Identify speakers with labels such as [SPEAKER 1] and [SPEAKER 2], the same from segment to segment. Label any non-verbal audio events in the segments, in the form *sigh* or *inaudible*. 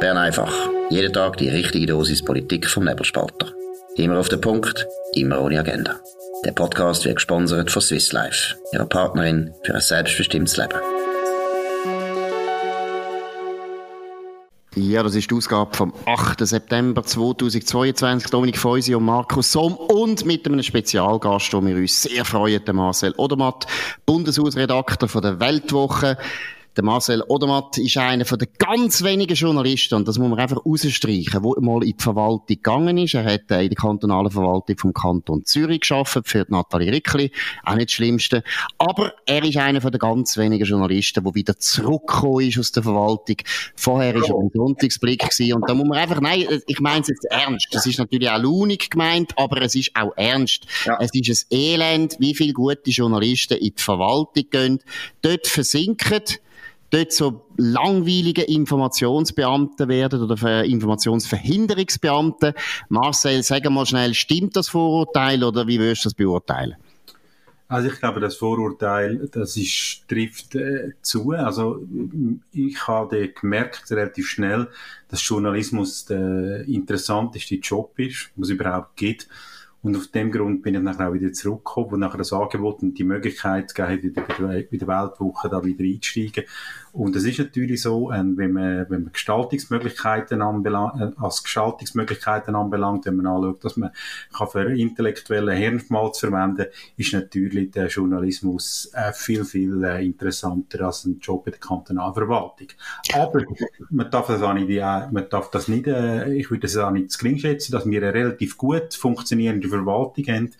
[SPEAKER 1] Bern einfach. Jeden Tag die richtige Dosis Politik vom Nebelspalter. Immer auf den Punkt, immer ohne Agenda. Der Podcast wird gesponsert von Swiss Life, ihrer Partnerin für ein selbstbestimmtes Leben.
[SPEAKER 2] Ja, das ist die Ausgabe vom 8. September 2022. Dominik Feusi und Markus Somm und mit einem Spezialgast, wo wir uns sehr freuen, Marcel Odermatt, Bundeshausredakteur von der Weltwoche. Der Marcel Odermatt ist einer von den ganz wenigen Journalisten, und das muss man einfach rausstreichen, der mal in die Verwaltung gegangen ist. Er hat in der kantonalen Verwaltung vom Kanton Zürich geschafft für Nathalie Rickli. Auch nicht das Schlimmste. Aber er ist einer von den ganz wenigen Journalisten, der wieder zurückgekommen ist aus der Verwaltung. Vorher war er im Sonntagsblick gewesen. Und da muss man einfach, nein, ich meine es jetzt ernst. Das ist natürlich auch launig gemeint, aber es ist auch ernst. Ja. Es ist ein Elend, wie viele gute Journalisten in die Verwaltung gehen, dort versinken, dort so langweilige Informationsbeamte werden oder Informationsverhinderungsbeamte. Marcel, sag mal schnell, stimmt das Vorurteil oder wie würdest du das beurteilen?
[SPEAKER 3] Also ich glaube, das Vorurteil, das ist, trifft äh, zu. Also ich habe gemerkt relativ schnell, dass Journalismus der interessanteste Job ist, was es überhaupt gibt. Und auf dem Grund bin ich nachher auch wieder zurückgekommen und nachher das Angebot und die Möglichkeit gegeben, wieder bei der Weltwoche da wieder einzusteigen. Und es ist natürlich so, ähm, wenn man, wenn man Gestaltungsmöglichkeiten anbelangt, äh, als Gestaltungsmöglichkeiten anbelangt, wenn man anschaut, dass man kann für intellektuellen Hirnschmalz verwenden, ist natürlich der Journalismus äh, viel, viel äh, interessanter als ein Job in der Kantonalverwaltung. Aber man darf das auch nicht, man darf das nicht, ich würde das auch nicht zu gering schätzen, dass wir relativ gut funktionierende Verwaltung haben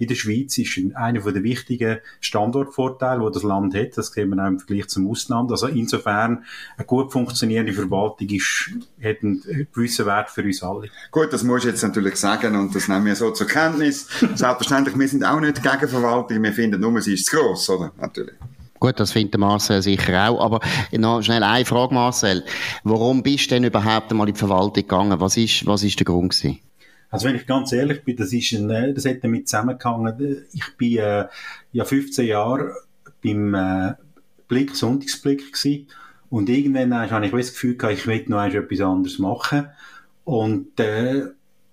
[SPEAKER 3] in der Schweiz ist einer der wichtigen Standortvorteile, die das Land hat. Das sehen wir auch im Vergleich zum Ausland. Also insofern eine gut funktionierende Verwaltung ist, hat einen gewissen Wert für uns alle.
[SPEAKER 4] Gut, das muss ich jetzt natürlich sagen und das nehmen wir so zur Kenntnis. Selbstverständlich, wir sind auch nicht gegen Verwaltung, wir finden nur, sie ist zu gross, oder? Natürlich.
[SPEAKER 2] Gut, das findet Marcel sicher auch. Aber noch schnell eine Frage, Marcel. Warum bist du denn überhaupt einmal in die Verwaltung gegangen? Was ist, was ist der Grund gewesen?
[SPEAKER 3] Also wenn ich ganz ehrlich bin, das ist ein, äh, das hat damit zusammengehangen. Ich bin äh, ja 15 Jahre beim äh, Blick, Sonntagsblick gewesen. Und irgendwann äh, habe ich das Gefühl gehabt, ich will noch etwas anderes machen. Und äh,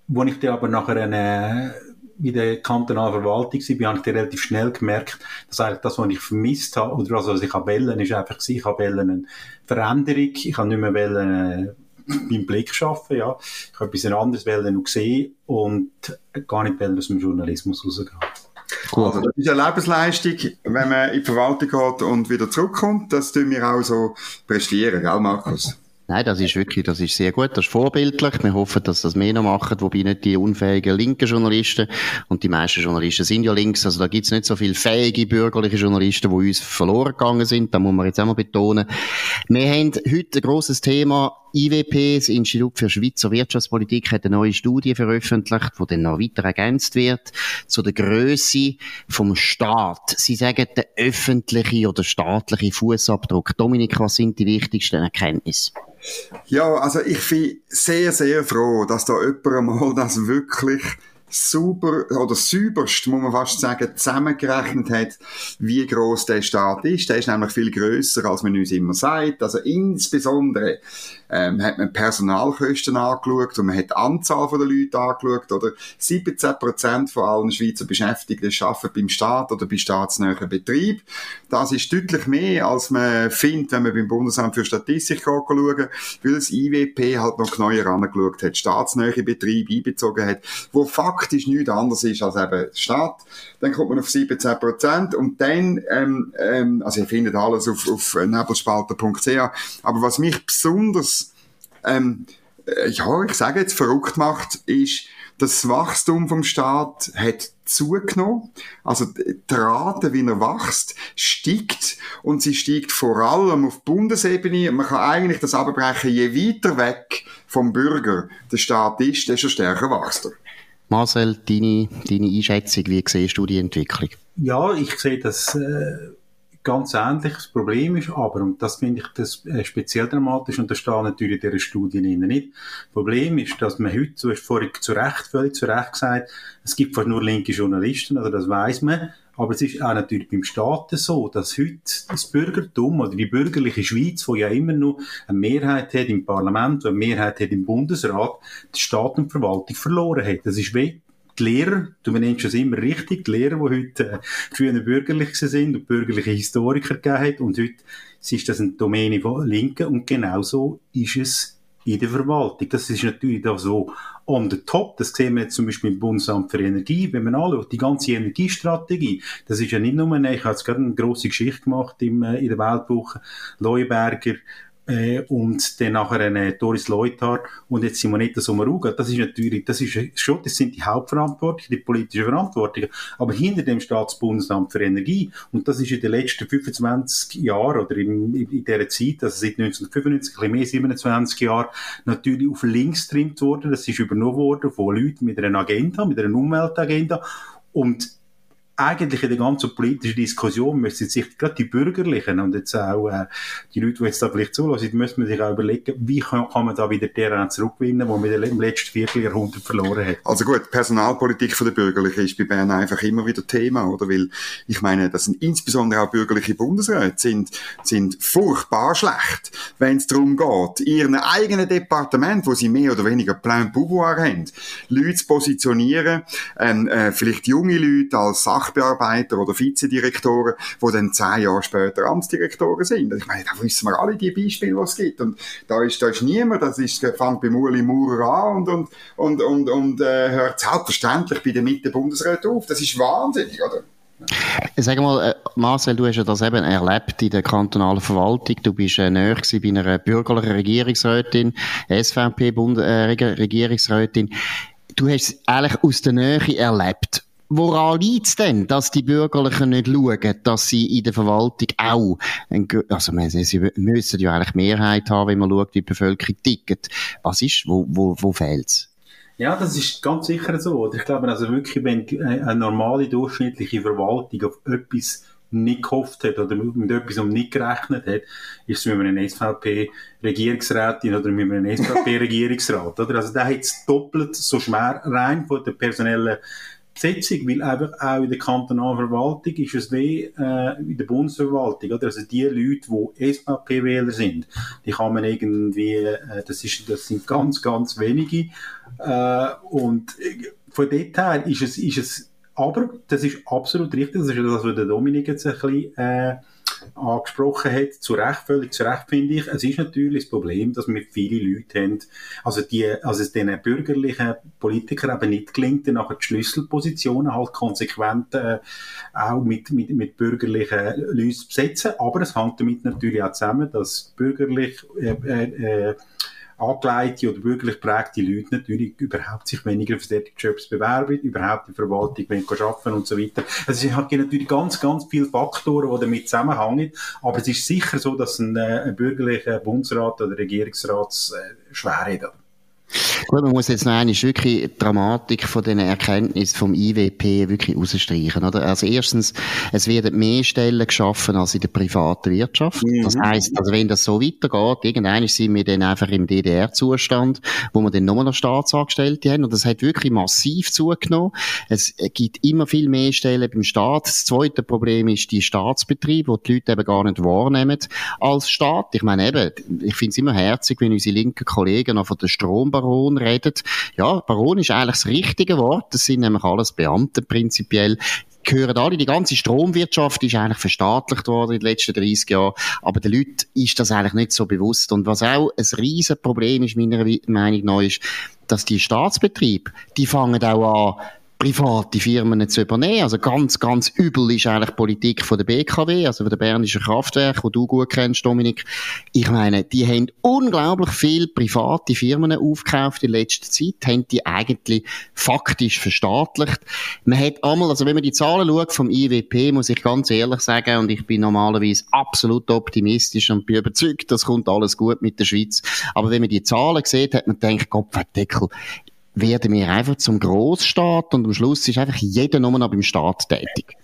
[SPEAKER 3] wo ich dann aber nachher eine, in der kantonalen Verwaltung war, habe ich dann relativ schnell gemerkt, dass eigentlich das, was ich vermisst habe, oder also, was ich wählen ist einfach ich habe eine Veränderung, ich habe nicht mehr wählen, beim Blick arbeiten, ja. Ich habe etwas anderes noch gesehen und gar nicht aus dem Journalismus rausgehen.
[SPEAKER 4] Also, das ist eine Lebensleistung, wenn man in die Verwaltung geht und wieder zurückkommt. Das tun wir auch so prestieren, gell, Markus?
[SPEAKER 2] Nein, das ist wirklich, das ist sehr gut, das ist vorbildlich. Wir hoffen, dass das mehr noch machen, wobei nicht die unfähigen linken Journalisten, und die meisten Journalisten sind ja links, also da gibt's nicht so viele fähige bürgerliche Journalisten, die uns verloren gegangen sind, da muss man jetzt auch mal betonen. Wir haben heute ein grosses Thema, IWP, das Institut für Schweizer Wirtschaftspolitik, hat eine neue Studie veröffentlicht, die dann noch weiter ergänzt wird, zu der Größe vom Staat. Sie sagen, der öffentliche oder staatliche Fußabdruck. Dominik, was sind die wichtigsten Erkenntnisse?
[SPEAKER 4] Ja, also ich bin sehr, sehr froh, dass da jemand einmal das wirklich super oder sauberst, muss man fast sagen, zusammengerechnet hat, wie groß der Staat ist. Der ist nämlich viel größer, als man uns immer sagt. Also insbesondere ähm, hat man Personalkosten angeschaut und man hat die Anzahl der Leute angeschaut. Oder 17 von allen Schweizer Beschäftigten arbeiten beim Staat oder bei staatsnähen Betrieb. Das ist deutlich mehr, als man findet, wenn man beim Bundesamt für Statistik schaut, weil das IWP halt noch neuer angeschaut hat, staatsnähe Betrieb einbezogen hat, wo faktisch nichts anderes ist als eben Staat. Dann kommt man auf 17 Prozent und dann, ähm, ähm, also ihr findet alles auf, auf nebelspalter.ch, aber was mich besonders, ähm, äh, ja, ich sage jetzt verrückt macht, ist, das Wachstum vom Staat hat zugenommen. Also die Rate, wie er wächst, steigt und sie steigt vor allem auf Bundesebene. Man kann eigentlich das abbrechen, je weiter weg vom Bürger der Staat ist, desto stärker wächst er.
[SPEAKER 2] Marcel, deine, deine Einschätzung, wie siehst du die Entwicklung?
[SPEAKER 3] Ja, ich sehe das äh, ganz ähnlich. Das Problem ist aber, und das finde ich das äh, speziell dramatisch, und das steht natürlich in dieser Studie nicht. Das Problem ist, dass man heute, du hast vorhin zu Recht, völlig zu Recht gesagt, es gibt fast nur linke Journalisten, also das weiß man, Aber es ist auch natürlich beim Staat so, dass heute das Bürgertum oder die bürgerliche Schweiz, wo ja immer noch eine Mehrheit hat im Parlament, eine Mehrheit hat im Bundesrat, die Staat und die Verwaltung verloren hat. Das ist wie die Lehrer, du nennst es immer richtig, die Lehrer, die heute äh, früher bürgerlich sind und bürgerliche Historiker gegeben hat und heute ist das eine Domäne von Linken und genauso ist es in der Verwaltung. Das ist natürlich da so on the top. Das sehen wir jetzt zum Beispiel im Bundesamt für Energie. Wenn man anschaut, die ganze Energiestrategie, das ist ja nicht nur, ich habe jetzt gerade eine grosse Geschichte gemacht im, äh, in der Weltwoche, Leuenberger, äh, und dann nachher eine Doris Leuthard und jetzt Simonetta Sommaruga. Das ist natürlich, das ist schon, das sind die Hauptverantwortlichen, die politischen Verantwortlichen. Aber hinter dem Staatsbundesamt für Energie, und das ist in den letzten 25 Jahren oder in, in, in dieser Zeit, also seit 1995, ein bisschen mehr, 27 Jahren, natürlich auf links trimmt worden. Das ist übernommen worden von Leuten mit einer Agenda, mit einer Umweltagenda. Und eigentlich in der ganzen politischen Diskussion müssen sich gerade die Bürgerlichen und jetzt auch äh, die Leute, die jetzt da vielleicht zulassen, müssen sich auch überlegen, wie kann, kann man da wieder Terrain zurückgewinnen, wo man im letzten Vierteljahrhundert verloren hat.
[SPEAKER 4] Also gut, Personalpolitik von der Bürgerlichen ist bei Bern einfach immer wieder Thema, oder? Weil, ich meine, das sind insbesondere auch bürgerliche Bundesräte, sind, sind furchtbar schlecht, wenn es darum geht, ihren eigenen Departement, wo sie mehr oder weniger Plein Pouvoir haben, Leute zu positionieren, ähm, äh, vielleicht junge Leute als Sach Sachbearbeiter oder Vizedirektoren, die dann zehn Jahre später Amtsdirektoren sind. Ich meine, da wissen wir alle die Beispiele, die es gibt. Und da ist, da ist niemand, das ist, fängt bei Uli Maurer an und, und, und, und, und äh, hört selbstverständlich bei der Mitte Bundesrat auf. Das ist wahnsinnig, oder?
[SPEAKER 2] Sag mal, äh, Marcel, du hast ja das eben erlebt in der kantonalen Verwaltung. Du bist äh, näher bei einer bürgerlichen Regierungsrätin, SVP-Regierungsrätin. Äh, du hast es eigentlich aus der Nähe erlebt. Woran liegt es denn, dass die Bürgerlichen nicht schauen, dass sie in der Verwaltung auch, ein, also sie müssen ja eigentlich Mehrheit haben, wenn man schaut, wie die Bevölkerung tickt. Was ist, wo, wo, wo fehlt's?
[SPEAKER 3] Ja, das ist ganz sicher so. Ich glaube, also wirklich, wenn eine normale, durchschnittliche Verwaltung auf etwas nicht gehofft hat oder mit etwas um nicht gerechnet hat, ist es mit einem SVP-Regierungsrätin oder mit einem SVP-Regierungsrat. *laughs* Also da hat es doppelt so schwer rein von der personellen Besetzung, weil einfach auch in der kantonalen Verwaltung ist es wie äh, in der Bundesverwaltung, oder? Also die Leute, die SVP-Wähler sind, die kann man irgendwie, äh, das, ist, das sind ganz, ganz wenige. Äh, und von dort her ist es, ist es, aber das ist absolut richtig, das ist das, was der Dominik jetzt ein bisschen äh, angesprochen hat, zu Recht, völlig zu Recht finde ich. Es ist natürlich das Problem, dass wir viele Leute haben, also die, also es den bürgerlichen Politikern eben nicht gelingt, dann nachher die Schlüsselpositionen halt konsequent äh, auch mit, mit, mit bürgerlichen Leuten zu besetzen. Aber es hängt damit natürlich auch zusammen, dass bürgerlich äh, äh, angeleitete oder bürgerlich prägte Leute natürlich überhaupt sich weniger für solche Jobs bewerben, überhaupt in der Verwaltung arbeiten und so weiter. Also es hat natürlich ganz, ganz viele Faktoren, die damit zusammenhängen, aber es ist sicher so, dass ein, äh, ein bürgerlicher Bundesrat oder Regierungsrat äh, schwer hat.
[SPEAKER 2] Gut, man muss jetzt noch einmal wirklich die Dramatik von diesen Erkenntnissen vom IWP wirklich rausstreichen, oder? Also erstens, es werden mehr Stellen geschaffen als in der privaten Wirtschaft. Mhm. Das heisst, also wenn das so weitergeht, irgendwann sind wir dann einfach im DDR-Zustand, wo wir dann nochmal noch Staatsangestellte haben und das hat wirklich massiv zugenommen. Es gibt immer viel mehr Stellen beim Staat. Das zweite Problem ist die Staatsbetriebe, wo die Leute eben gar nicht wahrnehmen als Staat. Ich meine eben, ich finde es immer herzig, wenn unsere linken Kollegen noch von der Strom Redet. Ja, Baron ist eigentlich das richtige Wort. Das sind nämlich alles Beamte prinzipiell gehören alle, die ganze Stromwirtschaft ist eigentlich verstaatlicht worden in den letzten 30 Jahren, aber den Leuten ist das eigentlich nicht so bewusst. Und was auch ein riesen Problem ist, meiner Meinung nach, ist, dass die Staatsbetriebe, die fangen auch an, private Firmen zu übernehmen. Also ganz, ganz übel ist eigentlich Politik von der BKW, also von der Bernischen Kraftwerk, wo du gut kennst, Dominik. Ich meine, die haben unglaublich viel private Firmen aufgekauft in letzter Zeit, haben die eigentlich faktisch verstaatlicht. Man hat einmal, also wenn man die Zahlen schaut vom IWP, muss ich ganz ehrlich sagen, und ich bin normalerweise absolut optimistisch und bin überzeugt, das kommt alles gut mit der Schweiz. Aber wenn man die Zahlen sieht, hat man gedacht, Gott verdeckel, werden wir einfach zum Großstaat und am Schluss ist einfach jeder nur noch beim Staat tätig.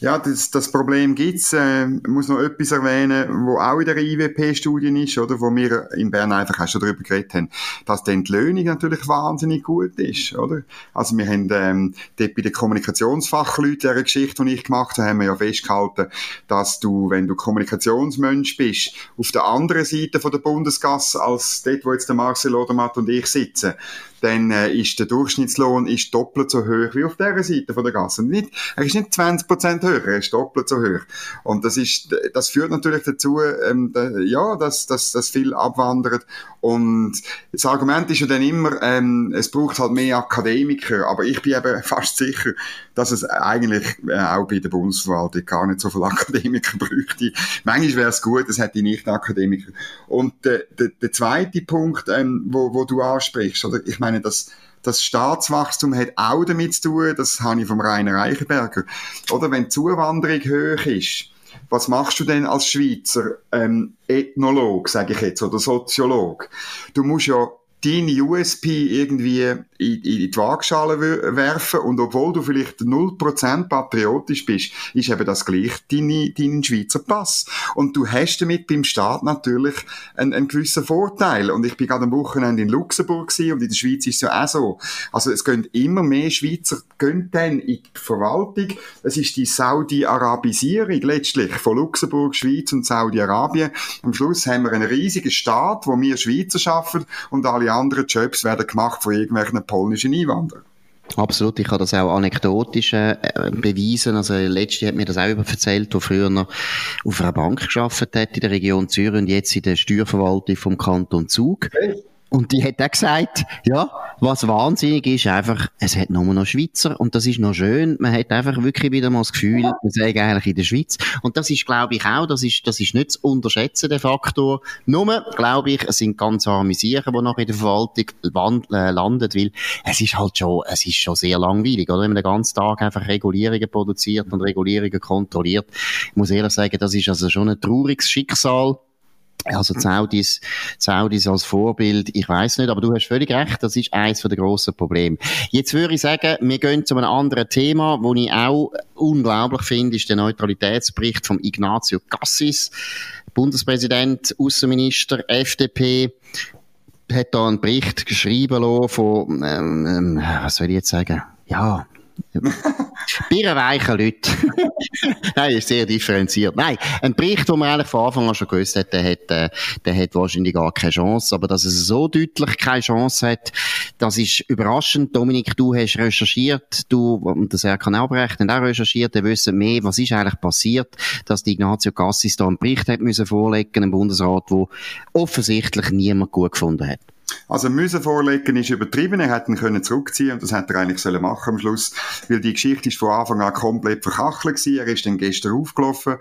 [SPEAKER 4] Ja, das, das Problem gibt's. Äh, muss noch etwas erwähnen, wo auch in der IWP-Studie ist, oder, wo wir in Bern einfach auch schon darüber geredet haben, dass die Entlöhnung natürlich wahnsinnig gut ist, oder? Also wir haben ähm, dort bei den Kommunikationsfachleuten, dieser Geschichte, die ich gemacht habe, haben wir ja festgehalten, dass du, wenn du Kommunikationsmensch bist, auf der anderen Seite von der Bundesgasse als dort, wo jetzt der Marcel Odermatt und ich sitzen, dann äh, ist der Durchschnittslohn ist doppelt so hoch wie auf dieser Seite von der Gasse. Nicht, er ist nicht 20% höher, er ist doppelt so hoch. Und das ist, das führt natürlich dazu, ähm, da, ja, dass, dass, dass viel abwandert. Und das Argument ist ja dann immer, ähm, es braucht halt mehr Akademiker. Aber ich bin eben *laughs* fast sicher, dass es eigentlich äh, auch bei der Bundesverwaltung gar nicht so viele Akademiker *laughs* bräuchte. Manchmal wäre es gut, es hätte nicht Akademiker. Und äh, der, der zweite Punkt, ähm, wo, wo du ansprichst, oder ich meine, das, das Staatswachstum hat auch damit zu tun, das habe ich vom Rainer Reichenberger, oder wenn die Zuwanderung hoch ist, was machst du denn als Schweizer ähm, Ethnolog, sage ich jetzt, oder Soziolog? Du musst ja deine USP irgendwie in, in die Waagschale werfen und obwohl du vielleicht 0% patriotisch bist, ist eben das gleich deine, dein Schweizer Pass. Und du hast damit beim Staat natürlich einen, einen gewissen Vorteil. Und ich bin gerade am Wochenende in Luxemburg und in der Schweiz ist es ja auch so. Also es gehen immer mehr Schweizer gehen dann in die Verwaltung. Es ist die Saudi-Arabisierung letztlich von Luxemburg, Schweiz und Saudi-Arabien. Am Schluss haben wir einen riesigen Staat, wo wir Schweizer schaffen und alle alle anderen Jobs werden gemacht von irgendwelchen polnischen Einwanderern.
[SPEAKER 2] Absolut, ich kann das auch anekdotisch äh, beweisen. Also, letzte hat mir das auch erzählt, der früher noch auf einer Bank geschafft hat in der Region Zürich und jetzt in der Steuerverwaltung vom Kanton Zug. Okay. Und die hat auch gesagt, ja, was wahnsinnig ist, einfach, es hat nur noch Schweizer und das ist noch schön. Man hat einfach wirklich wieder mal das Gefühl, wir sagen eigentlich in der Schweiz. Und das ist, glaube ich, auch, das ist, das ist nicht zu unterschätzen, der Faktor. Nur, glaube ich, es sind ganz arme Siechen, die noch in der Verwaltung äh, landen, weil es ist halt schon, es ist schon sehr langweilig, oder? Wenn man den ganzen Tag einfach Regulierungen produziert und Regulierungen kontrolliert. Ich muss ehrlich sagen, das ist also schon ein trauriges Schicksal also die Saudis als Vorbild, ich weiß nicht, aber du hast völlig recht, das ist eines der grossen Probleme. Jetzt würde ich sagen, wir gehen zu einem anderen Thema, wo ich auch unglaublich finde, ist der Neutralitätsbericht von Ignazio Cassis, Bundespräsident, Außenminister, FDP, hat da einen Bericht geschrieben von, ähm, ähm, was soll ich jetzt sagen? Ja, Birrenweiche Leute. *laughs* Nein, ist sehr differenziert. Nein, ein Bericht, den man eigentlich von Anfang an schon gewusst hat, der hat, äh, der hat wahrscheinlich gar keine Chance. Aber dass es so deutlich keine Chance hat, das ist überraschend. Dominik, du hast recherchiert, du und der Serkan Albrecht haben auch recherchiert, die wissen mehr, was ist eigentlich passiert, dass die Ignazio Cassis da einen Bericht hat müssen vorlegen im Bundesrat, wo offensichtlich niemand gut gefunden hat.
[SPEAKER 4] Also müssen vorlegen ist übertrieben. Er hätte ihn können zurückziehen und das hätte er eigentlich sollen machen am Schluss, weil die Geschichte ist von Anfang an komplett verkachelt gewesen. Er ist dann gestern aufgelaufen.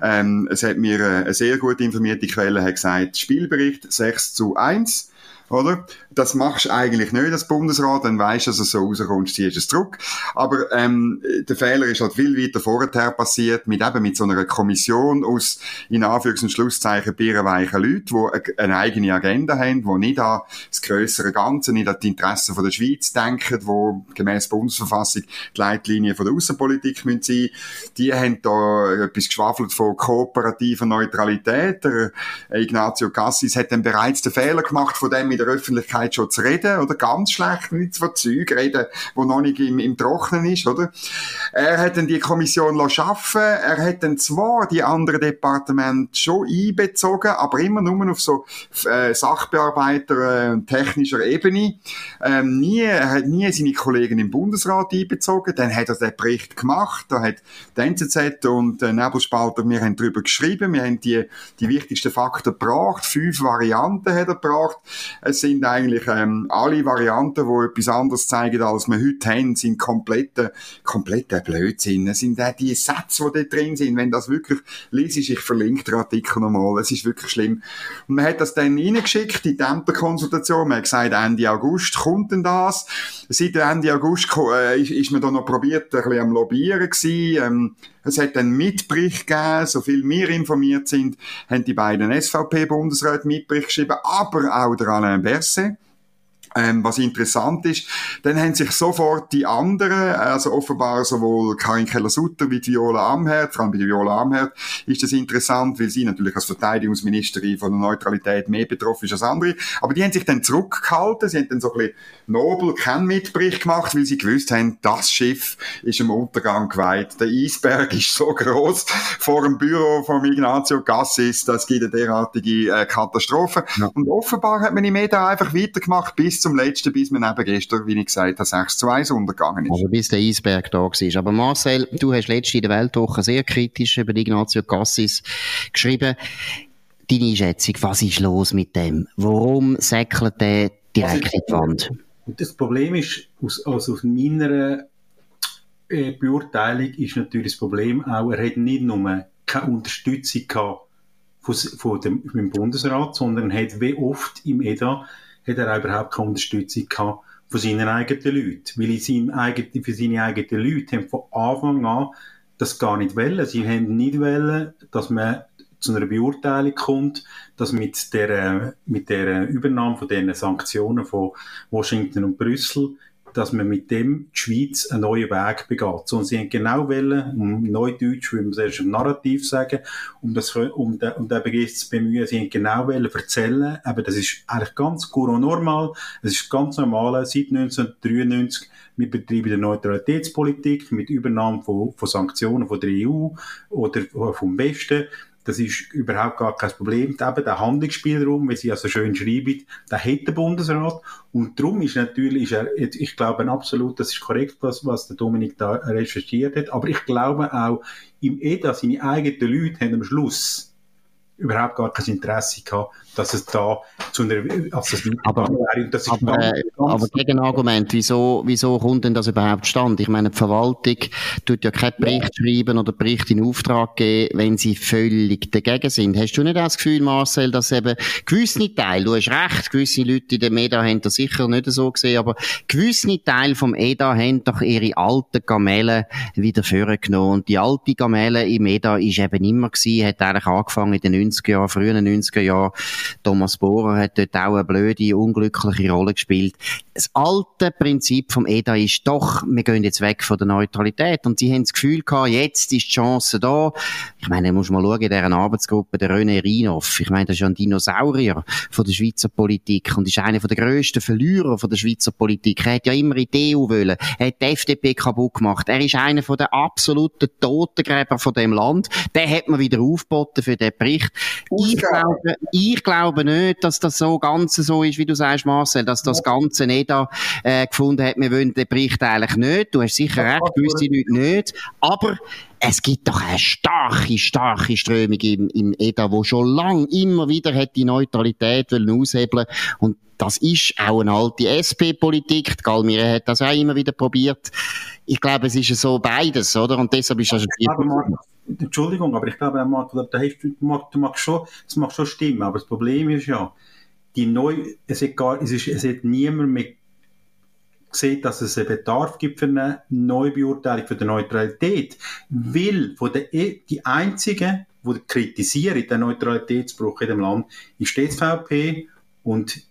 [SPEAKER 4] Ähm, es hat mir äh, eine sehr gut informierte Quelle hat gesagt, Spielbericht 6 zu 1 oder? Das machst du eigentlich nicht als Bundesrat, dann weißt du, dass es so rauskommst, ziehst es zurück. Aber ähm, der Fehler ist halt viel weiter vorher passiert, mit eben mit so einer Kommission aus, in Anführungs- und Schlusszeichen, bierenweichen Leuten, die eine eigene Agenda haben, die nicht an das grössere Ganze, nicht an die Interessen der Schweiz denken, die gemäß Bundesverfassung die Leitlinien der Außenpolitik müssen sein. Die haben da etwas geschwafelt von kooperativer Neutralität. Der Ignazio Cassis hat dann bereits den Fehler gemacht, von dem der Öffentlichkeit schon zu reden, oder? Ganz schlecht, nicht von Zeug reden, wo noch nicht im, im Trocknen ist, oder? Er hat dann die Kommission schaffen, er hat dann zwar die anderen Departemente schon einbezogen, aber immer nur auf so äh, Sachbearbeiter äh, technischer Ebene. Ähm, nie, er hat nie seine Kollegen im Bundesrat einbezogen, dann hat er den Bericht gemacht, da hat die NZZ und der Nebelspalter, wir haben darüber geschrieben, wir haben die, die wichtigsten Fakten gebracht, fünf Varianten hat er gebracht, es sind eigentlich ähm, alle Varianten, die etwas anderes zeigen, als wir heute haben, sind komplette, komplette Blödsinn. Es sind auch die Sätze, die da drin sind. Wenn das wirklich liest, ich verlinke den Artikel nochmal, es ist wirklich schlimm. Und man hat das dann reingeschickt in die Ämterkonsultation. Man hat gesagt, Ende August kommt denn das. Seit Ende August äh, ist, ist man da noch probiert, ein bisschen am Lobbyieren gewesen. Ähm, es hat einen Mitbericht gegeben, so viel wir informiert sind, haben die beiden SVP-Bundesräte Mitbericht geschrieben, aber auch der Alain Berset. Ähm, was interessant ist, dann haben sich sofort die anderen, also offenbar sowohl Karin Keller-Sutter wie Viola Amherd, vor allem bei Viola Amherd ist das interessant, weil sie natürlich als Verteidigungsministerin von der Neutralität mehr betroffen ist als andere, aber die haben sich dann zurückgehalten, sie haben dann so ein bisschen nobel keinen Mitbericht gemacht, weil sie gewusst haben, das Schiff ist im Untergang geweiht, der Eisberg ist so groß vor dem Büro von Ignazio Gassis, das gibt eine derartige äh, Katastrophe. Ja. und offenbar hat man im Media einfach weitergemacht bis zum letzten, bis man eben gestern, wie ich gesagt habe, 6 zu 1 untergegangen ist.
[SPEAKER 2] Also bis der Eisberg da war. Aber Marcel, du hast letzte in der Weltwoche sehr kritisch über Ignazio Cassis geschrieben. Deine Einschätzung, was ist los mit dem? Warum säckelt der direkt in die Wand?
[SPEAKER 3] Das Problem ist, aus, also aus meiner äh, Beurteilung ist natürlich das Problem auch, er hat nicht nur keine Unterstützung gehabt von, von dem, vom Bundesrat, sondern hat wie oft im EDA hat er überhaupt keine Unterstützung gehabt von seinen eigenen Leuten. Weil in eigenen, für seine eigenen Leute haben von Anfang an das gar nicht wollen. Sie haben nicht wollen, dass man zu einer Beurteilung kommt, dass mit der, mit der Übernahme von den Sanktionen von Washington und Brüssel dass man mit dem die Schweiz einen neuen Weg begeht. So, und sie haben genau wollen, um Neudeutsch, wie man es im Narrativ sagen, um das, um den, um den Begriff zu bemühen, sie haben genau wollen erzählen, aber das ist eigentlich ganz normal, es ist ganz normal, seit 1993, wir betreiben eine Neutralitätspolitik mit Übernahme von, von Sanktionen von der EU oder vom Westen, das ist überhaupt gar kein Problem. Eben der Handlungsspielraum, wie Sie ja so schön schreiben, der hat der Bundesrat. Und darum ist natürlich, ist er, ich glaube absolut, das ist korrekt, was, was der Dominik da recherchiert hat. Aber ich glaube auch, im EDA, seine eigenen Leute haben am Schluss überhaupt gar kein Interesse gehabt, dass es da zu einer, als
[SPEAKER 2] es aber. Das ist aber, ganz aber Gegenargument, wieso, wieso kommt denn das überhaupt stand? Ich meine, die Verwaltung tut ja keinen Bericht ja. schreiben oder Bericht in Auftrag geben, wenn sie völlig dagegen sind. Hast du nicht das Gefühl, Marcel, dass eben gewisse Teile, du hast recht, gewisse Leute in der MEDA haben das sicher nicht so gesehen, aber gewisse Teile vom EDA haben doch ihre alten Gamellen wieder vorgenommen. Und die alte Gamelle im EDA ist eben immer gewesen, hat eigentlich angefangen in den 90er Jahren, frühen 90er Jahren. Thomas Bohrer hat dort auch eine blöde, unglückliche Rolle gespielt. Das alte Prinzip vom EDA ist doch, wir gehen jetzt weg von der Neutralität. Und sie haben das Gefühl gehabt, jetzt ist die Chance da. Ich meine, du musst mal schauen, in dieser Arbeitsgruppe, der René Rinoff. Ich meine, das ist ja ein Dinosaurier von der Schweizer Politik und ist einer der grössten Verlierer von der Schweizer Politik. Er hat ja immer in die EU wollen. Er hat die FDP kaputt gemacht. Er ist einer von der absoluten Totengräber von dem Land. Den hat man wieder aufgeboten für den Bericht. Ich glaube, ich glaube nicht, dass das so ganz so ist, wie du sagst, Marcel, dass das Ganze nicht da, äh, gefunden hat, wir wollen den Bericht eigentlich nicht. Du hast sicher recht, gewisse Leute nicht. Aber es gibt doch eine starke, starke Strömung im, im EDA, wo schon lang immer wieder hat die Neutralität aushebeln und das ist auch eine alte SP-Politik. Die Galmire hat das auch immer wieder probiert. Ich glaube, es ist so beides, oder? Und deshalb ist das ein
[SPEAKER 3] Entschuldigung, aber ich glaube, Marco, da hast, du, du magst schon, das mag schon stimmen, aber das Problem ist ja, die neu, es hat gar, es ist, es hat niemand mehr gesehen, dass es einen Bedarf gibt für eine Neubeurteilung für die Neutralität, weil von der, e, die einzigen, die kritisieren den Neutralitätsbruch in dem Land, ist die SVP und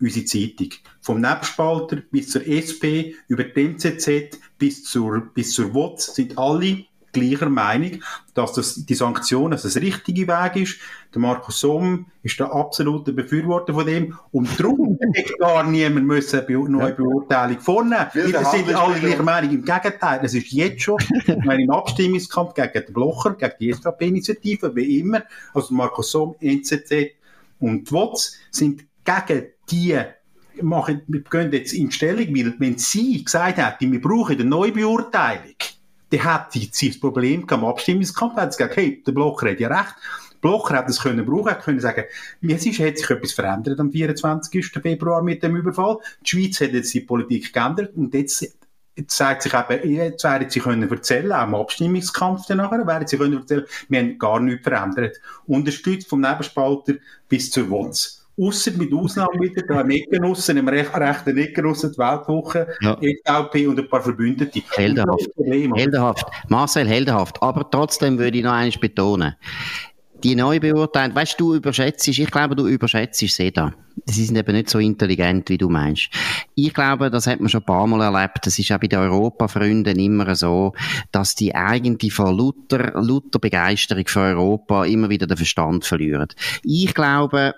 [SPEAKER 3] unsere Zeitung. Vom Nebspalter bis zur SP, über die NZZ bis zur, bis zur WOTS sind alle gleicher Meinung, dass das, die Sanktion dass das der richtige Weg ist. Der Markus Somm ist der absolute Befürworter von dem. Und darum *laughs* hätte gar niemand müssen eine neue Beurteilung vornehmen. Wir sind alle gleicher Meinung. Im Gegenteil, es ist jetzt schon, *laughs* im Abstimmungskampf gegen den Blocher, gegen die SVP-Initiative, wie immer, also Markus Somm, NZZ und WOTS sind gegen die machen, wir gehen jetzt in Stellung, weil wenn sie gesagt hätten, wir brauchen eine Neubeurteilung, dann hat sie das Problem am Abstimmungskampf, hat sie gesagt, hey, der Blocher hat ja recht. Der Blocher hat das können brauchen, hat können sagen, jetzt ist, hat sich etwas verändert am 24. Februar mit dem Überfall. Die Schweiz hat jetzt die Politik geändert und jetzt Jetzt sagt sich eben, jetzt werden sie können erzählen, auch im Abstimmungskampf danach, werden sie können erzählen, wir haben gar nichts verändert. Unterstützt vom Nebenspalter bis zur WOTS. Ausser mit Ausnahme wieder, da im Eckenrussen, im recht, rechten Eckenrussen, die Weltwoche, ja. EVP und ein paar Verbündete.
[SPEAKER 2] Heldenhaft. Heldenhaft. Marcel, heldenhaft. Aber trotzdem würde ich noch eines betonen. die neu beurteilen. Weißt du, überschätzt, ich glaube, du überschätzt Seda. Sie sind eben nicht so intelligent, wie du meinst. Ich glaube, das hat man schon ein paar Mal erlebt. Das ist auch bei den Europafreunden immer so, dass die eigentlich von lauter, lauter Begeisterung für Europa immer wieder den Verstand verlieren. Ich glaube,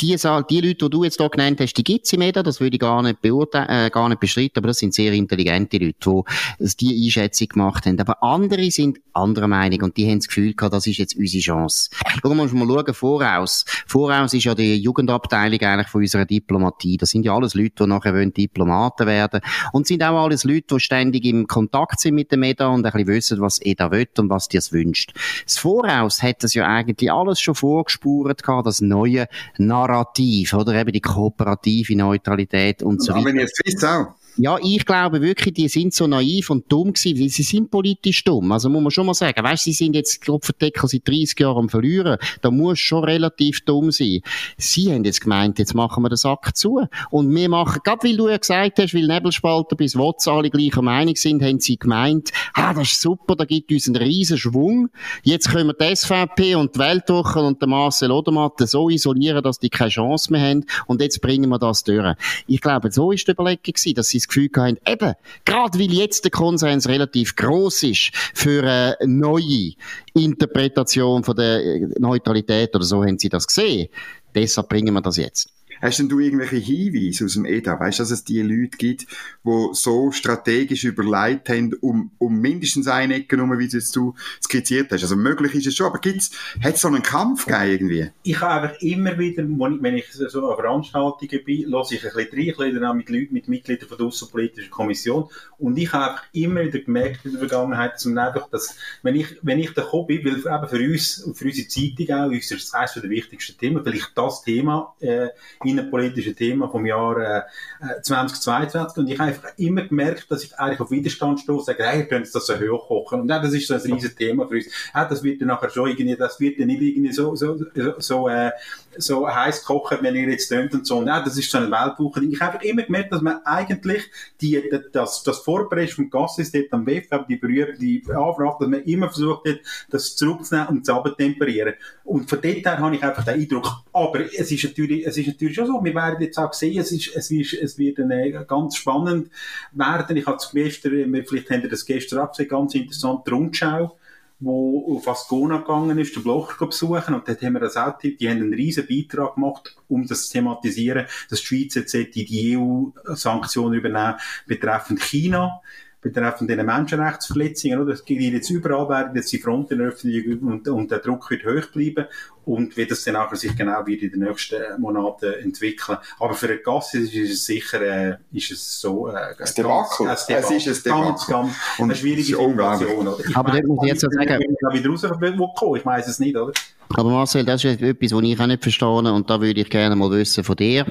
[SPEAKER 2] die, die Leute, die du jetzt hier genannt hast, die gibt's im EDA, das würde ich gar nicht beurteilen, äh, gar nicht bestreiten, aber das sind sehr intelligente Leute, die die Einschätzung gemacht haben. Aber andere sind anderer Meinung und die haben das Gefühl gehabt, das ist jetzt unsere Chance. Schauen wir mal schauen, voraus. Voraus ist ja die Jugendabteilung eigentlich von unserer Diplomatie. Das sind ja alles Leute, die nachher wollen Diplomaten werden und sind auch alles Leute, die ständig im Kontakt sind mit dem EDA und ein bisschen wissen, was EDA will und was es wünscht. Das Voraus hat das ja eigentlich alles schon vorgespurt gehabt, das neue Narrativ, oder eben die kooperative Neutralität und so weiter.
[SPEAKER 4] Aber jetzt wisst auch.
[SPEAKER 2] Ja, ich glaube wirklich, die sind so naiv und dumm gewesen, weil sie sind politisch dumm. Also muss man schon mal sagen, weißt, sie sind jetzt, glaube Verdeckel seit 30 Jahren am Verlieren. Da muss schon relativ dumm sein. Sie haben jetzt gemeint, jetzt machen wir den Sack zu. Und wir machen, gerade weil du ja gesagt hast, weil Nebelspalter bis WOTS alle gleicher Meinung sind, haben sie gemeint, ah, das ist super, da gibt uns einen riesen Schwung. Jetzt können wir die SVP und die Weltwoche und den Marcel Odermatt so isolieren, dass die keine Chance mehr haben. Und jetzt bringen wir das durch. Ich glaube, so ist die Überlegung gewesen, dass sie das Gefühl haben, eben, gerade weil jetzt der Konsens relativ groß ist für eine neue Interpretation von der Neutralität oder so haben sie das gesehen. Deshalb bringen wir das jetzt.
[SPEAKER 4] Hast denn du irgendwelche Hinweise aus dem EDA? Weißt du, dass es die Leute gibt, die so strategisch überlegt haben, um, um mindestens eine Ecke herum, wie es du skizziert hast? Also möglich ist es schon, aber hat es so einen Kampf gegeben irgendwie?
[SPEAKER 3] Ich habe einfach immer wieder, wenn ich so an Veranstaltungen bin, lasse ich ein bisschen rein, ich mit Leuten, mit Mitgliedern von der Außenpolitischen Kommission und ich habe einfach immer wieder gemerkt in der Vergangenheit, dass man einfach, dass, wenn ich, wenn ich da gekommen bin, weil eben für uns, für unsere Zeitung auch, ist das eines der wichtigsten Themen, vielleicht das Thema, äh, innenpolitische Thema vom Jahr äh, 2022 und ich habe einfach immer gemerkt, dass ich eigentlich auf Widerstand stoße, sage, hey, ihr könnt das so hochkochen und ja, das ist so ein riesiges Thema für uns. Ja, das wird dann nachher schon irgendwie, das wird dann nicht irgendwie so, so, so, so, äh, so heiß kochen, wenn ihr jetzt tönt und so. Und ja, das ist so eine Weltwoche. Ich habe immer gemerkt, dass man eigentlich die, das, das Vorpresch vom Gassis dort am WF, die berühmte Anfrage, dass man immer versucht hat, das zurückzunehmen und zu temperieren. Und von dort her habe ich einfach den Eindruck, aber es ist natürlich, es ist natürlich schon so, wir werden jetzt auch sehen, es, ist, es, ist, es wird eine, ganz spannend werden. Ich habe es gestern, vielleicht habt ihr das gestern abgesehen, ganz interessant, die Rundschau, wo auf Ascona gegangen ist, den Blocher besuchen. Und dort haben wir das auch, die haben einen riesen Beitrag gemacht, um das zu thematisieren, dass die Schweiz jetzt die EU-Sanktionen übernehmen betreffend China betreffend den Menschenrechtsverletzungen, oder? Es geht jetzt überall werden jetzt die Fronten öffnen und, und der Druck wird hoch bleiben und wie das dann nachher sich genau wieder in den nächsten Monaten entwickeln. Aber für den Gast ist es sicher, äh, ist es so, äh,
[SPEAKER 4] ein Debakel.
[SPEAKER 3] Ganz, ein Debakel. Es ist ein Debakel. Ganz, ganz
[SPEAKER 4] und eine schwierige Situation,
[SPEAKER 2] oder? Ich Aber das muss ich jetzt so sagen.
[SPEAKER 3] Ich wieder rauskommen, ich weiß es nicht, oder?
[SPEAKER 2] Aber Marcel, das ist etwas, was ich auch nicht verstehe und da würde ich gerne mal wissen von dir.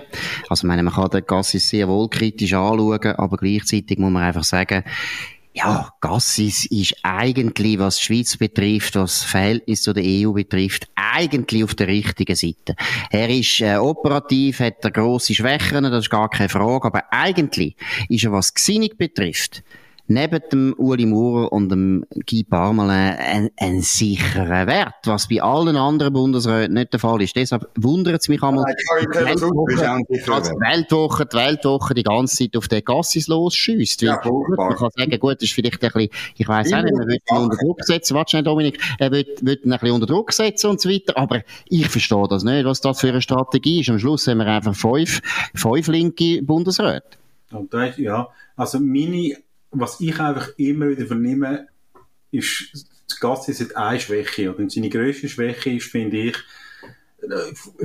[SPEAKER 2] Also, ich meine, man kann den Gassis sehr wohl kritisch anschauen, aber gleichzeitig muss man einfach sagen, ja, Gassis ist eigentlich, was die Schweiz betrifft, was das Verhältnis zu der EU betrifft, eigentlich auf der richtigen Seite. Er ist äh, operativ, hat er grosse Schwächen, das ist gar keine Frage, aber eigentlich ist er, was Gesinnung betrifft, neben dem Uli Maurer und dem Guy Parmelin ein, ein sicherer Wert, was bei allen anderen Bundesräten nicht der Fall ist. Deshalb wundert es mich einmal,
[SPEAKER 4] ja, die Weltwoche,
[SPEAKER 2] als die Weltwoche, die Weltwoche die ganze Zeit auf den Gassis losschießt. Ja, man kann sagen, gut, das ist vielleicht ein bisschen, ich weiss auch nicht, man will ihn unter Druck setzen, warte schnell, Dominik, er will, will ihn ein bisschen unter Druck setzen und so weiter, aber ich verstehe das nicht, was das für eine Strategie ist. Am Schluss haben wir einfach fünf, fünf linke Bundesräte.
[SPEAKER 3] Und da ja, also meine was ich einfach immer wieder vernehme, ist, Gassi hat eine Schwäche. Und seine grösste Schwäche ist, finde ich,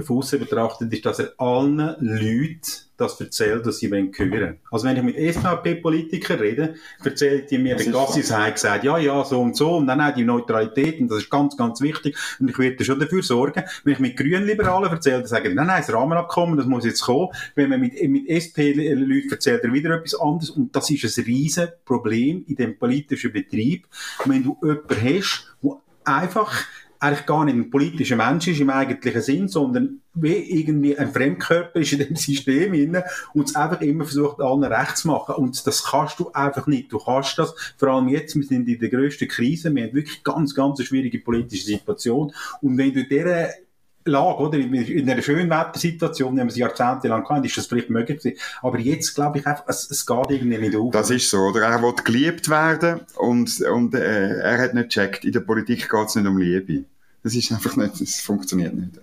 [SPEAKER 3] von außen betrachtet, ist, dass er allen Leuten das erzählt, was sie hören wollen. Also wenn ich mit SVP-Politikern rede, erzählen die mir, der Gassis hat gesagt, ja, ja, so und so, und dann auch die Neutralität, und das ist ganz, ganz wichtig, und ich werde schon dafür sorgen. Wenn ich mit Grünliberalen erzähle, dann sagen, nein, nein, das Rahmenabkommen, das muss jetzt kommen. Wenn man mit, mit SP-Leuten erzählt, er wieder etwas anderes, und das ist ein riesen Problem in dem politischen Betrieb, wenn du jemanden hast, der einfach eigentlich gar nicht ein politischer Mensch ist im eigentlichen Sinn, sondern wie irgendwie ein Fremdkörper ist in dem System inne und es einfach immer versucht, allen recht zu machen. Und das kannst du einfach nicht. Du kannst das, vor allem jetzt, wir sind in der grössten Krise, wir haben wirklich ganz, ganz eine schwierige politische Situation. Und wenn du dieser Lage, oder? In einer schönen Wettersituation, wenn wir sie jahrzehntelang hatten, ist das vielleicht möglich gewesen. Aber jetzt glaube ich einfach, es, es geht irgendwie nicht auf.
[SPEAKER 4] Das ist so, oder? Er will geliebt werden und, und äh, er hat nicht gecheckt, in der Politik geht es nicht um Liebe. Das ist einfach nicht, das funktioniert nicht.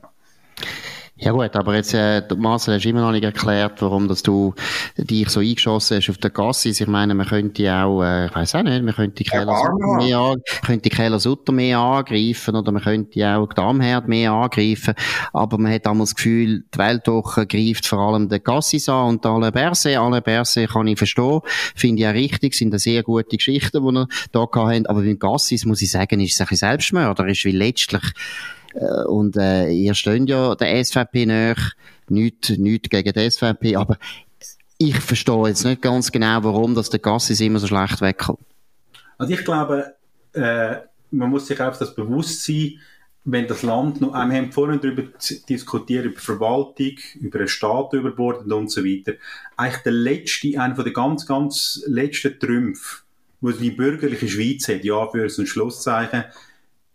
[SPEAKER 4] Ja
[SPEAKER 2] gut, aber jetzt, äh, Marcel, hast du immer noch nicht erklärt, warum dass du dich so eingeschossen hast auf der Gassis. Ich meine, man könnte auch, äh, ich weiß auch nicht, man könnte die Keller mehr, an, könnte Keller Sutter mehr angreifen oder man könnte auch die Darmherd mehr angreifen. Aber man hat damals das Gefühl, die Weltwoche greift vor allem den Gassis an und alle Berse. Alle Berse kann ich verstehen. Finde ich auch richtig, sind eine sehr gute Geschichten, die wir da haben. Aber beim Gassis, muss ich sagen, ist es ein bisschen selbstmörderisch, weil letztlich und äh, ihr steht ja der SVP nach, nicht, nicht gegen die SVP, aber ich verstehe jetzt nicht ganz genau, warum dass der Gassis immer so schlecht wegkommt.
[SPEAKER 3] Also ich glaube, äh, man muss sich einfach das bewusst sein, wenn das Land noch, wir haben vorhin darüber diskutiert, über Verwaltung, über einen Staat überbordet und so weiter. Eigentlich der letzte, einer der ganz, ganz letzten Trümpfe, wo die bürgerliche Schweiz hat, ja, für ein Schlusszeichen,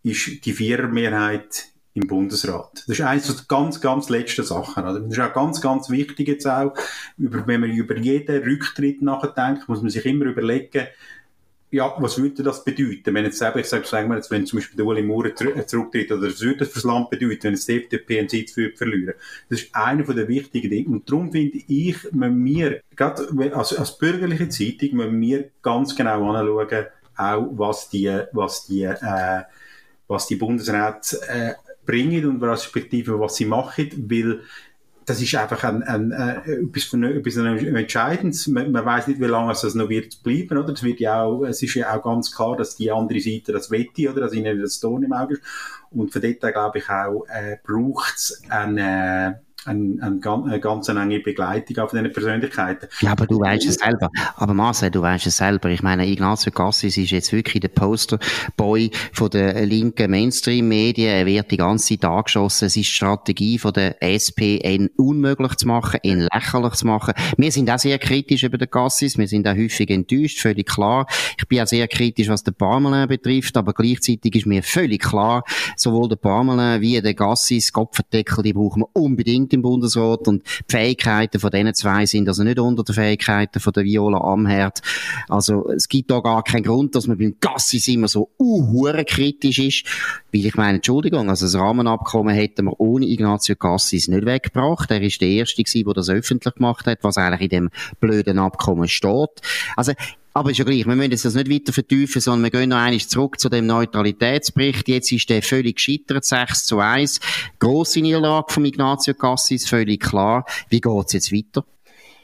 [SPEAKER 3] ist die Vierermehrheit im Bundesrat. Das ist eines der ganz, ganz letzten Sachen. Das ist auch ganz, ganz wichtig jetzt auch, über, wenn man über jeden Rücktritt nachdenkt, muss man sich immer überlegen, ja, was würde das bedeuten? Wenn jetzt selber, ich sage, sagen wir jetzt, wenn zum Beispiel der Uli Maurer äh, zurücktritt, oder was würde das fürs Land bedeuten, wenn es die FDP einen Sitz verlieren? Das ist einer von den wichtigen Dinge. Und darum finde ich, wenn wir, gerade als, als bürgerliche Zeitung, müssen wir ganz genau anschauen, auch was die, was die, äh, was die Bundesräte, äh, bringen und respektive was sie machen, weil das ist einfach ein, ein, äh, etwas, von, etwas Entscheidendes. Man, man weiß nicht, wie lange es das noch wird bleiben, oder? Es wird ja auch, es ist ja auch ganz klar, dass die andere Seite das wette, oder? Dass ihnen das Ton im Auge ist. Und von dort, glaube ich auch, äh, braucht es eine, ein, ein, eine ganz enge Begleitung auf diesen Persönlichkeiten.
[SPEAKER 2] Ja, aber du weißt es selber. Aber Marcel, du weißt es selber. Ich meine, Ignazio Cassis ist jetzt wirklich der Posterboy von der linken Mainstream-Medien. Er wird die ganze Zeit angeschossen. Es ist Strategie von der SPN unmöglich zu machen, ihn lächerlich zu machen. Wir sind auch sehr kritisch über den Cassis. Wir sind auch häufig enttäuscht, völlig klar. Ich bin auch sehr kritisch, was den Parmelin betrifft, aber gleichzeitig ist mir völlig klar, sowohl der Parmelin wie der Gassis, Kopfendeckel, die brauchen wir unbedingt sind im Bundesrat und die Fähigkeiten von diesen zwei sind also nicht unter den Fähigkeiten von der Viola Amherd. Also es gibt da gar keinen Grund, dass man beim Gassis immer so uh, kritisch ist, weil ich meine, Entschuldigung, also das Rahmenabkommen hätten wir ohne Ignazio Cassis nicht weggebracht. Er ist der Erste der das öffentlich gemacht hat, was eigentlich in dem blöden Abkommen steht. Also aber ist ja gleich, wir müssen jetzt das nicht weiter vertiefen, sondern wir gehen noch einmal zurück zu dem Neutralitätsbericht. Jetzt ist der völlig gescheitert, 6 zu 1. Grosse Niederlage von Ignazio Cassis, völlig klar. Wie geht's jetzt weiter?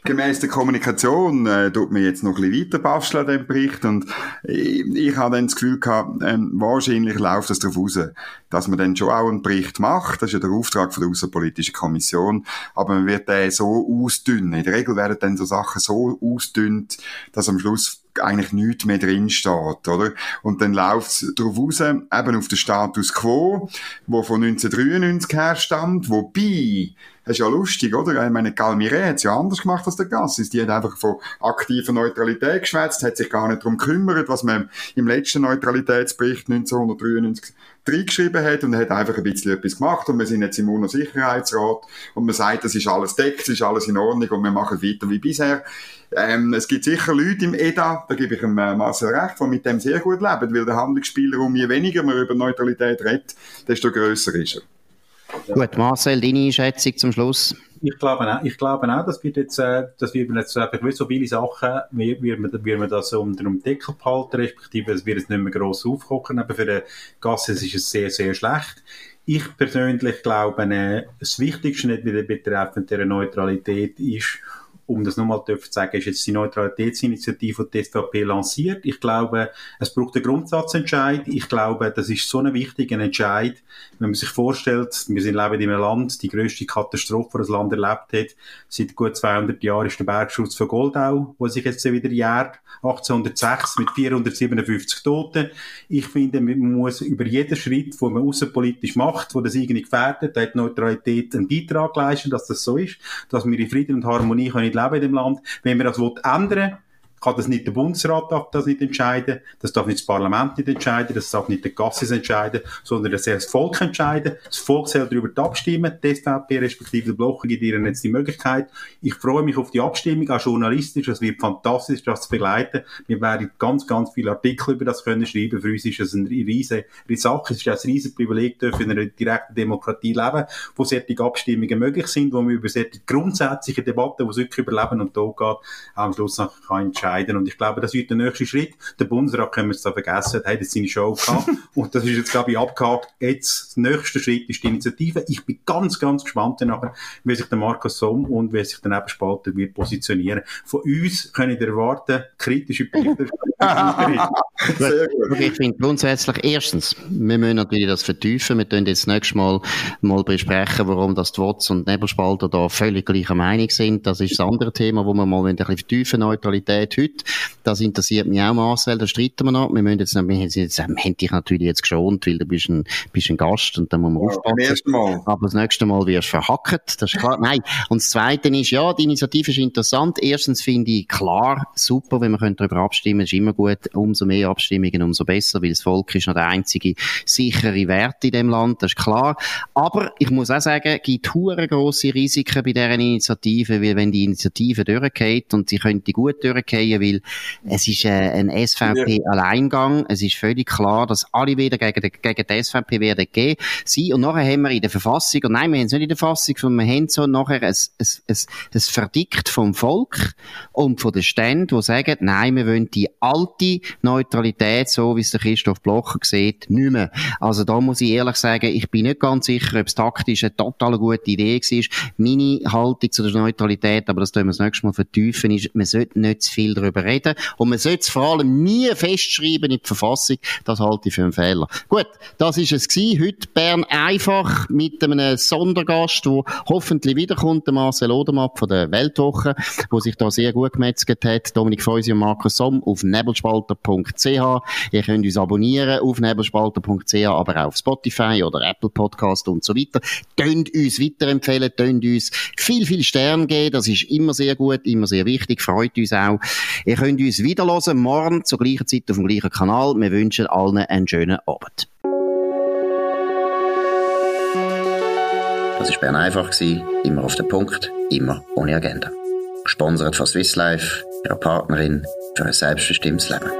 [SPEAKER 4] Gemäß der Kommunikation äh, tut man jetzt noch ein bisschen weiter basteln dem Bericht und ich, ich habe dann das Gefühl gehabt, ähm, wahrscheinlich läuft es darauf raus, dass man dann schon auch einen Bericht macht, das ist ja der Auftrag von der Außenpolitischen Kommission, aber man wird den so ausdünnen. In der Regel werden dann so Sachen so ausdünnt, dass am Schluss eigentlich nichts mehr drin steht, oder? Und dann läuft es darauf raus, eben auf den Status Quo, wo von 1993 her stammt, wobei das ist ja lustig, oder? Ich meine, Galmire hat es ja anders gemacht als der Gassis. Die hat einfach von aktiver Neutralität geschwätzt, hat sich gar nicht darum gekümmert, was man im letzten Neutralitätsbericht 1993 reingeschrieben hat und hat einfach ein bisschen etwas gemacht und wir sind jetzt im UNO-Sicherheitsrat und man sagt, das ist alles deckt, es ist alles in Ordnung und wir machen weiter wie bisher. Ähm, es gibt sicher Leute im EDA, da gebe ich dem äh, Marcel recht, die mit dem sehr gut leben, weil der Handlungsspielraum, je weniger man über Neutralität redet, desto grösser ist er.
[SPEAKER 2] Gut, Marcel, deine Einschätzung zum Schluss?
[SPEAKER 3] Ich glaube auch, ich glaube auch das wird jetzt, äh, das wird man jetzt einfach so viele Sachen, wie, wie, man, wie man das unter dem Deckel behalten, respektive es wird es nicht mehr gross aufkochen, aber für den Gasse ist es sehr, sehr schlecht. Ich persönlich glaube, äh, das Wichtigste nicht betreffend der Neutralität ist, um das nochmal zu sagen, ist jetzt die Neutralitätsinitiative die SVP lanciert. Ich glaube, es braucht einen Grundsatzentscheid. Ich glaube, das ist so ein wichtiger Entscheid, wenn man sich vorstellt, wir sind leben in einem Land, die grösste Katastrophe, die das Land erlebt hat, seit gut 200 Jahren ist der Bergschutz von Goldau, wo sich jetzt wieder jährt, 1806 mit 457 Toten. Ich finde, man muss über jeden Schritt, den man außenpolitisch macht, wo das irgendwie gefährdet, da hat Neutralität einen Beitrag leisten, dass das so ist, dass wir in Frieden und Harmonie können leben in dem Land. Wenn man das ändern kann das nicht der Bundesrat darf das nicht entscheiden, das darf nicht das Parlament nicht entscheiden, das darf nicht der Gassis entscheiden, sondern das soll das Volk entscheiden. Das Volk soll darüber abstimmen. Die SVP respektive der Block gibt ihnen jetzt die Möglichkeit. Ich freue mich auf die Abstimmung, auch journalistisch. Es wird fantastisch, das zu begleiten. Wir werden ganz, ganz viele Artikel über das können schreiben. Für uns ist es eine riesige Sache. Es ist ein riesiges Privileg, in einer direkten Demokratie leben, wo solche Abstimmungen möglich sind, wo man über solche grundsätzliche Debatten, wo es wirklich über Leben und Tod geht, am Schluss noch entscheiden entscheiden. Und ich glaube, das wird der nächste Schritt. Der Bundesrat können wir es da vergessen, hat jetzt seine Show gehabt. *laughs* und das ist jetzt, glaube ich, abgehakt. Jetzt, der nächste Schritt ist die Initiative. Ich bin ganz, ganz gespannt danach, wie sich der Markus Somm und wie sich der Nebenspalter wird positionieren. Von uns können ihr erwarten, kritische Berichte. *laughs* *laughs*
[SPEAKER 2] Sehr gut. Ich finde grundsätzlich, erstens, wir müssen natürlich das vertiefen. Wir können jetzt nächstes Mal, mal besprechen, warum das die WOTS und Nebelspalter da völlig gleicher Meinung sind. Das ist das andere Thema, wo wir mal ein bisschen vertiefen, Neutralität heute. Das interessiert mich auch, Marcel, da streiten wir noch. Wir müssen jetzt, wir, jetzt, wir haben dich natürlich jetzt geschont, weil du bist ein, bist ein Gast und dann muss man ja, aufpassen. Aber das nächste Mal wirst du verhackt, das ist klar. Nein. Und das Zweite ist, ja, die Initiative ist interessant. Erstens finde ich klar, super, wenn wir darüber abstimmen, ist immer gut. Umso mehr Abstimmungen, umso besser, weil das Volk ist noch der einzige sichere Wert in dem Land, das ist klar. Aber ich muss auch sagen, es gibt hure grosse Risiken bei dieser Initiative, weil wenn die Initiative durchgeht und sie könnte gut durchgehen, gehen, weil es ist äh, ein SVP-Alleingang. Es ist völlig klar, dass alle wieder gegen, die, gegen die SVP werden gehen. Sie, und nachher haben wir in der Verfassung, und nein, wir haben es nicht in der Verfassung, sondern wir haben so nachher ein, ein, ein, ein Verdikt vom Volk und von den Ständen, die sagen, nein, wir wollen die alte Neutralität, so wie es der Christoph Blocher sieht, nicht mehr. Also da muss ich ehrlich sagen, ich bin nicht ganz sicher, ob es taktisch eine total gute Idee war. Meine Haltung zu der Neutralität, aber das tun wir das nächste Mal vertiefen, ist, man sollte nicht zu viel darüber reden. Und man sollte es vor allem nie festschreiben in die Verfassung. Das halte ich für einen Fehler. Gut, das ist es gewesen. Heute Bern einfach mit einem Sondergast, der hoffentlich wiederkommt, der Marcel Odermatt von der Weltwoche, wo sich da sehr gut gemetzelt hat. Dominik Feusi und Markus Somm auf nebelspalter.ch. Ihr könnt uns abonnieren auf nebelspalter.ch, aber auch auf Spotify oder Apple Podcast und so weiter. Tönt uns weiterempfehlen, tönt uns viel, viel Stern geben. Das ist immer sehr gut, immer sehr wichtig, freut uns auch. Ihr könnt uns wieder hören, morgen zur gleichen Zeit auf dem gleichen Kanal. Wir wünschen allen einen schönen Abend.
[SPEAKER 1] Das war Bern einfach, immer auf den Punkt, immer ohne Agenda. Gesponsert von Swiss Life, ihrer Partnerin für ein selbstbestimmtes Leben.